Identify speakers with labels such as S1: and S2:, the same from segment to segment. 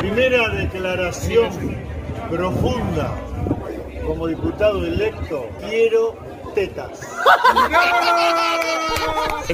S1: Primera declaración profunda como diputado electo. Quiero tetas.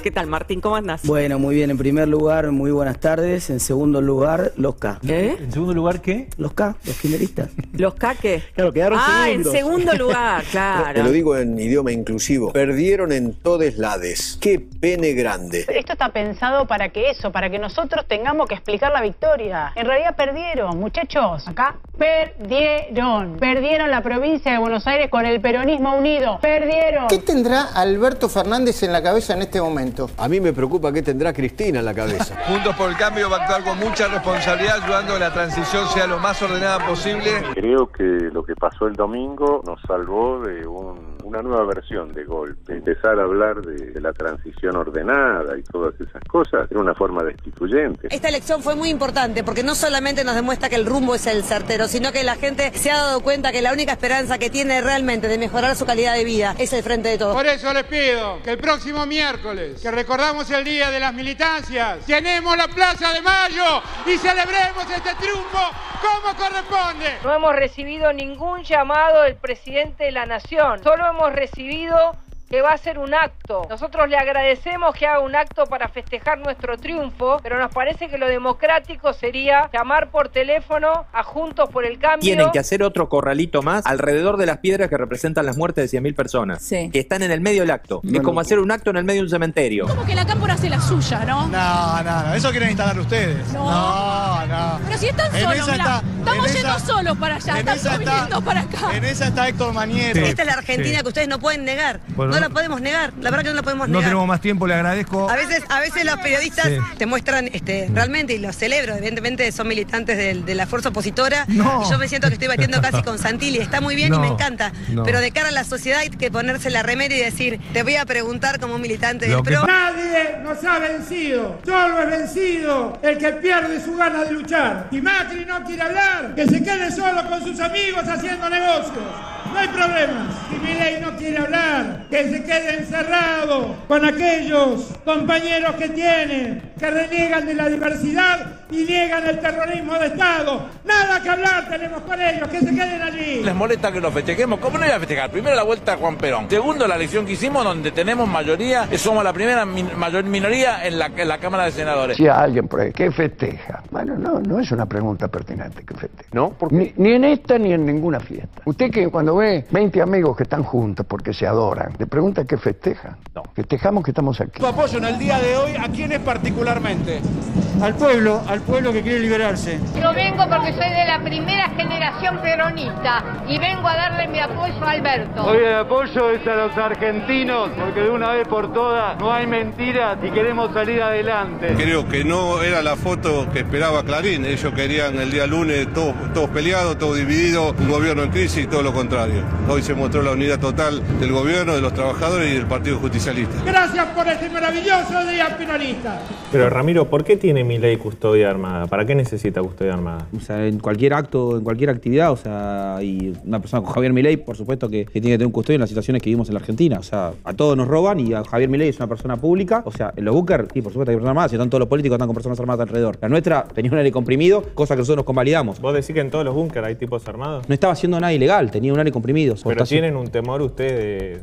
S2: ¿Qué tal, Martín? ¿Cómo andas?
S3: Bueno, muy bien. En primer lugar, muy buenas tardes. En segundo lugar, los K.
S2: ¿Qué?
S4: ¿En segundo lugar qué?
S3: Los K, los kirchneristas.
S2: ¿Los caques?
S4: Claro, quedaron
S2: Ah,
S4: segundos.
S2: en segundo lugar,
S5: Te
S2: claro.
S5: lo digo en idioma inclusivo. Perdieron en todes lades. Qué pene grande.
S6: Esto está pensado para que eso, para que nosotros tengamos que explicar la victoria. En realidad perdieron, muchachos. Acá perdieron. Perdieron la provincia de Buenos Aires con el peronismo unido. Perdieron.
S7: ¿Qué tendrá Alberto Fernández en la cabeza en este momento?
S5: A mí me preocupa qué tendrá Cristina en la cabeza.
S8: Juntos por el Cambio va a actuar con mucha responsabilidad, ayudando a que la transición sea lo más ordenada posible.
S9: Creo que lo que pasó el domingo nos salvó de un- una nueva versión de golpe. Empezar a hablar de, de la transición ordenada y todas esas cosas era una forma destituyente.
S10: Esta elección fue muy importante porque no solamente nos demuestra que el rumbo es el certero, sino que la gente se ha dado cuenta que la única esperanza que tiene realmente de mejorar su calidad de vida es el frente de todos.
S11: Por eso les pido que el próximo miércoles, que recordamos el Día de las Militancias, llenemos la Plaza de Mayo y celebremos este triunfo como corresponde.
S12: No hemos recibido ningún llamado del presidente de la nación, solo hemos recibido que va a ser un acto. Nosotros le agradecemos que haga un acto para festejar nuestro triunfo, pero nos parece que lo democrático sería llamar por teléfono a Juntos por el Cambio.
S13: Tienen que hacer otro corralito más alrededor de las piedras que representan las muertes de 100.000 personas.
S2: Sí.
S13: Que están en el medio del acto. es como hacer un acto en el medio de un cementerio.
S14: Como que la cámpora hace la suya, ¿no?
S4: No, no, no. Eso quieren instalar ustedes. No, no.
S14: Pero si están
S4: En
S14: solos,
S4: está-
S14: estamos
S4: en
S14: yendo
S4: esa-
S14: solos para allá, estamos
S4: está-
S14: viniendo para acá.
S4: En esa está Héctor Manieto.
S10: Esta es la Argentina que ustedes no pueden negar.
S4: Bueno,
S10: no la
S4: no-
S10: podemos negar, la verdad que no la podemos
S4: No
S10: negar.
S4: tenemos más tiempo, le agradezco.
S10: A veces, a veces los periodistas
S4: Sí.
S10: te muestran este, realmente, y los celebro, evidentemente son militantes de, la fuerza opositora,
S4: No.
S10: y yo me siento que estoy batiendo casi con Santilli, está muy bien y
S4: No.
S10: me encanta,
S4: No.
S10: pero de cara a la sociedad hay que ponerse la remera y decir, te voy a preguntar como un militante del PRO.
S11: Nadie nos ha vencido, solo es vencido el que pierde su gana de luchar. Si Macri no quiere hablar, que se quede solo con sus amigos haciendo negocios. No hay problemas. Si Milei no quiere hablar, que se quede encerrado con aquellos compañeros que tiene, que reniegan de la diversidad y niegan el terrorismo de Estado. Nada que hablar tenemos con ellos, que se queden allí.
S8: Les molesta que lo festejemos. ¿Cómo no iba a festejar? Primero la vuelta a Juan Perón. Segundo, la elección que hicimos donde tenemos mayoría, eh, somos la primera min- mayor minoría en la, en la Cámara de Senadores.
S15: Si alguien por ahí, ¿qué festeja? Bueno, no, no es una pregunta pertinente que festeja. ¿No? Ni, ni en esta ni en ninguna fiesta. Usted que cuando ve 20 amigos que están juntos porque se adoran, le pregunta qué festejan. No. Festejamos que estamos aquí.
S11: Tu apoyo en el día de hoy, ¿a quiénes particularmente? Al pueblo, al pueblo que quiere liberarse.
S12: Yo vengo porque soy de la primera generación peronista y vengo a darle mi apoyo a Alberto.
S11: el apoyo es a los argentinos, porque de una vez por todas no hay mentiras y queremos salir adelante.
S9: Creo que no era la foto que esperaba Clarín. Ellos querían el día lunes todos, todos peleados, todos divididos, un gobierno en crisis y todo lo contrario. Hoy se mostró la unidad total del gobierno, de los trabajadores y del Partido Justicialista.
S11: Gracias por este maravilloso día peronista.
S4: Pero Ramiro, ¿por qué tiene mi ley custodia armada? ¿Para qué necesita custodia armada?
S13: O sea, en cualquier acto, en cualquier actividad, o sea, y una persona con Javier Milei, por supuesto que, que tiene que tener un custodio en las situaciones que vivimos en la Argentina. O sea, a todos nos roban y a Javier Milei es una persona pública. O sea, en los búnker, sí, por supuesto hay personas armadas, si están todos los políticos están con personas armadas alrededor. La nuestra tenía un aire comprimido, cosa que nosotros nos convalidamos.
S4: ¿Vos decís que en todos los búnkeres hay tipos armados?
S13: No estaba haciendo nada ilegal, tenía un aire comprimido.
S4: ¿Pero tienen un temor ustedes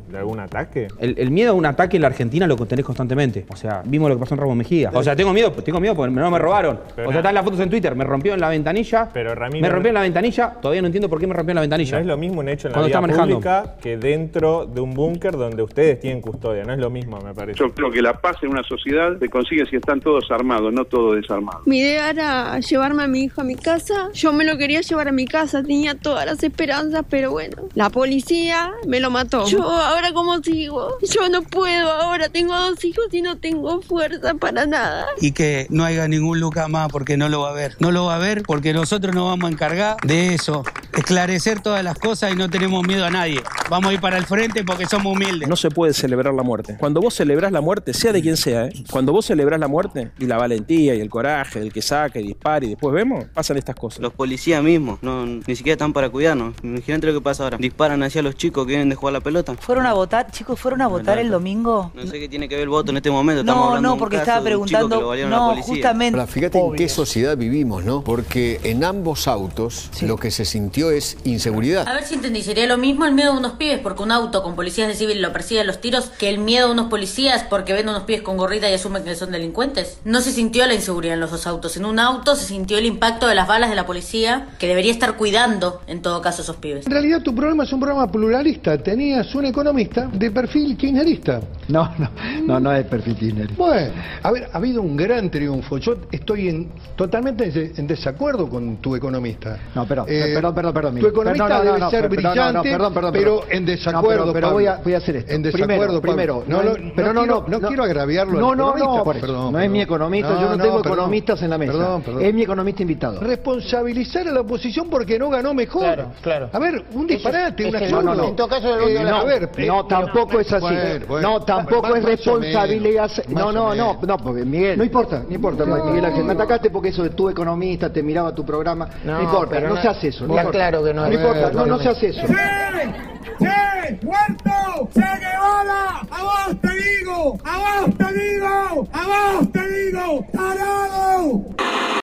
S4: de, de algún ataque?
S13: El, el miedo a un ataque en la Argentina lo tenés constantemente. O sea, vimos lo que pasó en Ramos Mejía. O sea, tengo miedo, tengo miedo porque no me robaron.
S4: Pero
S13: o sea,
S4: nada.
S13: están las fotos en Twitter, me rompió en la ventanilla.
S4: Pero Ramiro,
S13: me rompió en la ventanilla, todavía no entiendo por qué me rompió en la ventanilla.
S4: No es lo mismo un hecho en la
S13: Cuando
S4: vía
S13: está manejando.
S4: pública que dentro de un búnker donde ustedes tienen custodia. No es lo mismo, me parece.
S9: Yo creo que la paz en una sociedad se consigue si están todos armados, no todos desarmados.
S14: Mi idea era llevarme a mi hijo a mi casa. Yo me lo quería llevar a mi casa, tenía todas las esperanzas, pero bueno, la policía me lo mató. Yo ahora cómo sigo? Yo no puedo, ahora tengo dos hijos y no tengo fuerza para nada.
S3: Y que no haya ningún Lucas más porque no lo va a ver. No lo va a ver porque nosotros nos vamos a encargar de eso.
S16: Esclarecer todas las cosas y no tenemos miedo a nadie. Vamos a ir para el frente porque somos humildes.
S17: No se puede celebrar la muerte. Cuando vos celebrás la muerte, sea de quien sea, ¿eh? cuando vos celebrás la muerte y la valentía y el coraje del que saca y dispara y después vemos, pasan estas cosas.
S18: Los policías mismos, no, ni siquiera están para cuidarnos. Imagínate lo que pasa ahora. Disparan hacia los chicos que vienen de jugar la pelota.
S19: ¿Fueron a votar? Chicos, ¿fueron a votar el domingo?
S18: No sé qué tiene que ver el voto en este momento. Estamos
S19: No,
S18: hablando
S19: no, porque
S18: caso
S19: estaba
S18: de un
S19: preguntando. No, justamente.
S5: Ahora, fíjate en qué sociedad vivimos, ¿no? Porque en ambos autos lo que se sintió es inseguridad.
S20: A ver si entendí, sería lo mismo el miedo de unos pibes porque un auto con policías de civil lo persigue a los tiros que el miedo de unos policías porque ven a unos pibes con gorrita y asumen que son delincuentes. No se sintió la inseguridad en los dos autos. En un auto se sintió el impacto de las balas de la policía que debería estar cuidando en todo caso a esos pibes.
S15: En realidad tu programa es un programa pluralista. Tenías un economista de perfil kirchnerista.
S21: No, no, no, no es perfil kirchnerista.
S15: Bueno, a ver, ha habido un gran triunfo. Yo estoy en, totalmente en des- en desacuerdo con tu economista.
S21: No, perdón,
S15: Eh,
S21: perdón, perdón, perdón.
S15: Tu economista
S21: No, no, no,
S15: debe
S21: no,
S15: ser
S21: perdón,
S15: brillante,
S21: no, perdón, perdón,
S15: pero
S21: perdón.
S15: en
S21: No,
S15: desacuerdo,
S21: pero, pero voy, a, voy a hacer esto.
S15: En
S21: Primero,
S15: desacuerdo,
S21: primero.
S15: Pablo. No,
S21: no,
S15: no,
S21: pero
S15: no
S21: no,
S15: quiero-
S21: no,
S15: no quiero agraviarlo
S21: No, no, no, por eso.
S15: Perdón,
S21: no es mi
S15: perdón.
S21: economista,
S15: No,
S21: yo no,
S15: no,
S21: tengo
S15: perdón.
S21: economistas en la mesa.
S15: Perdón, perdón.
S21: Es mi economista invitado.
S15: Responsabilizar a la oposición porque no ganó mejor.
S21: Claro, claro.
S15: A ver, un disparate, un
S21: ese-
S15: absurdo.
S21: no.
S15: En todo caso,
S21: Eh,
S15: a ver,
S21: no, tampoco es así. No, tampoco es responsabilidad. no, no, no, no, porque Miguel. No importa, no importa, Miguel Ángel. Me atacaste porque eso de tu economista, te miraba tu programa. No,
S7: No,
S21: importa, no- se hace eso.
S7: Claro que no
S21: No
S7: es
S21: importa, no, no se hace eso.
S11: ¡Che! ¡Muerto! ¡Che Guevara! ¡A vos te digo! ¡A vos te digo! ¡A vos te digo! ¡Tarado!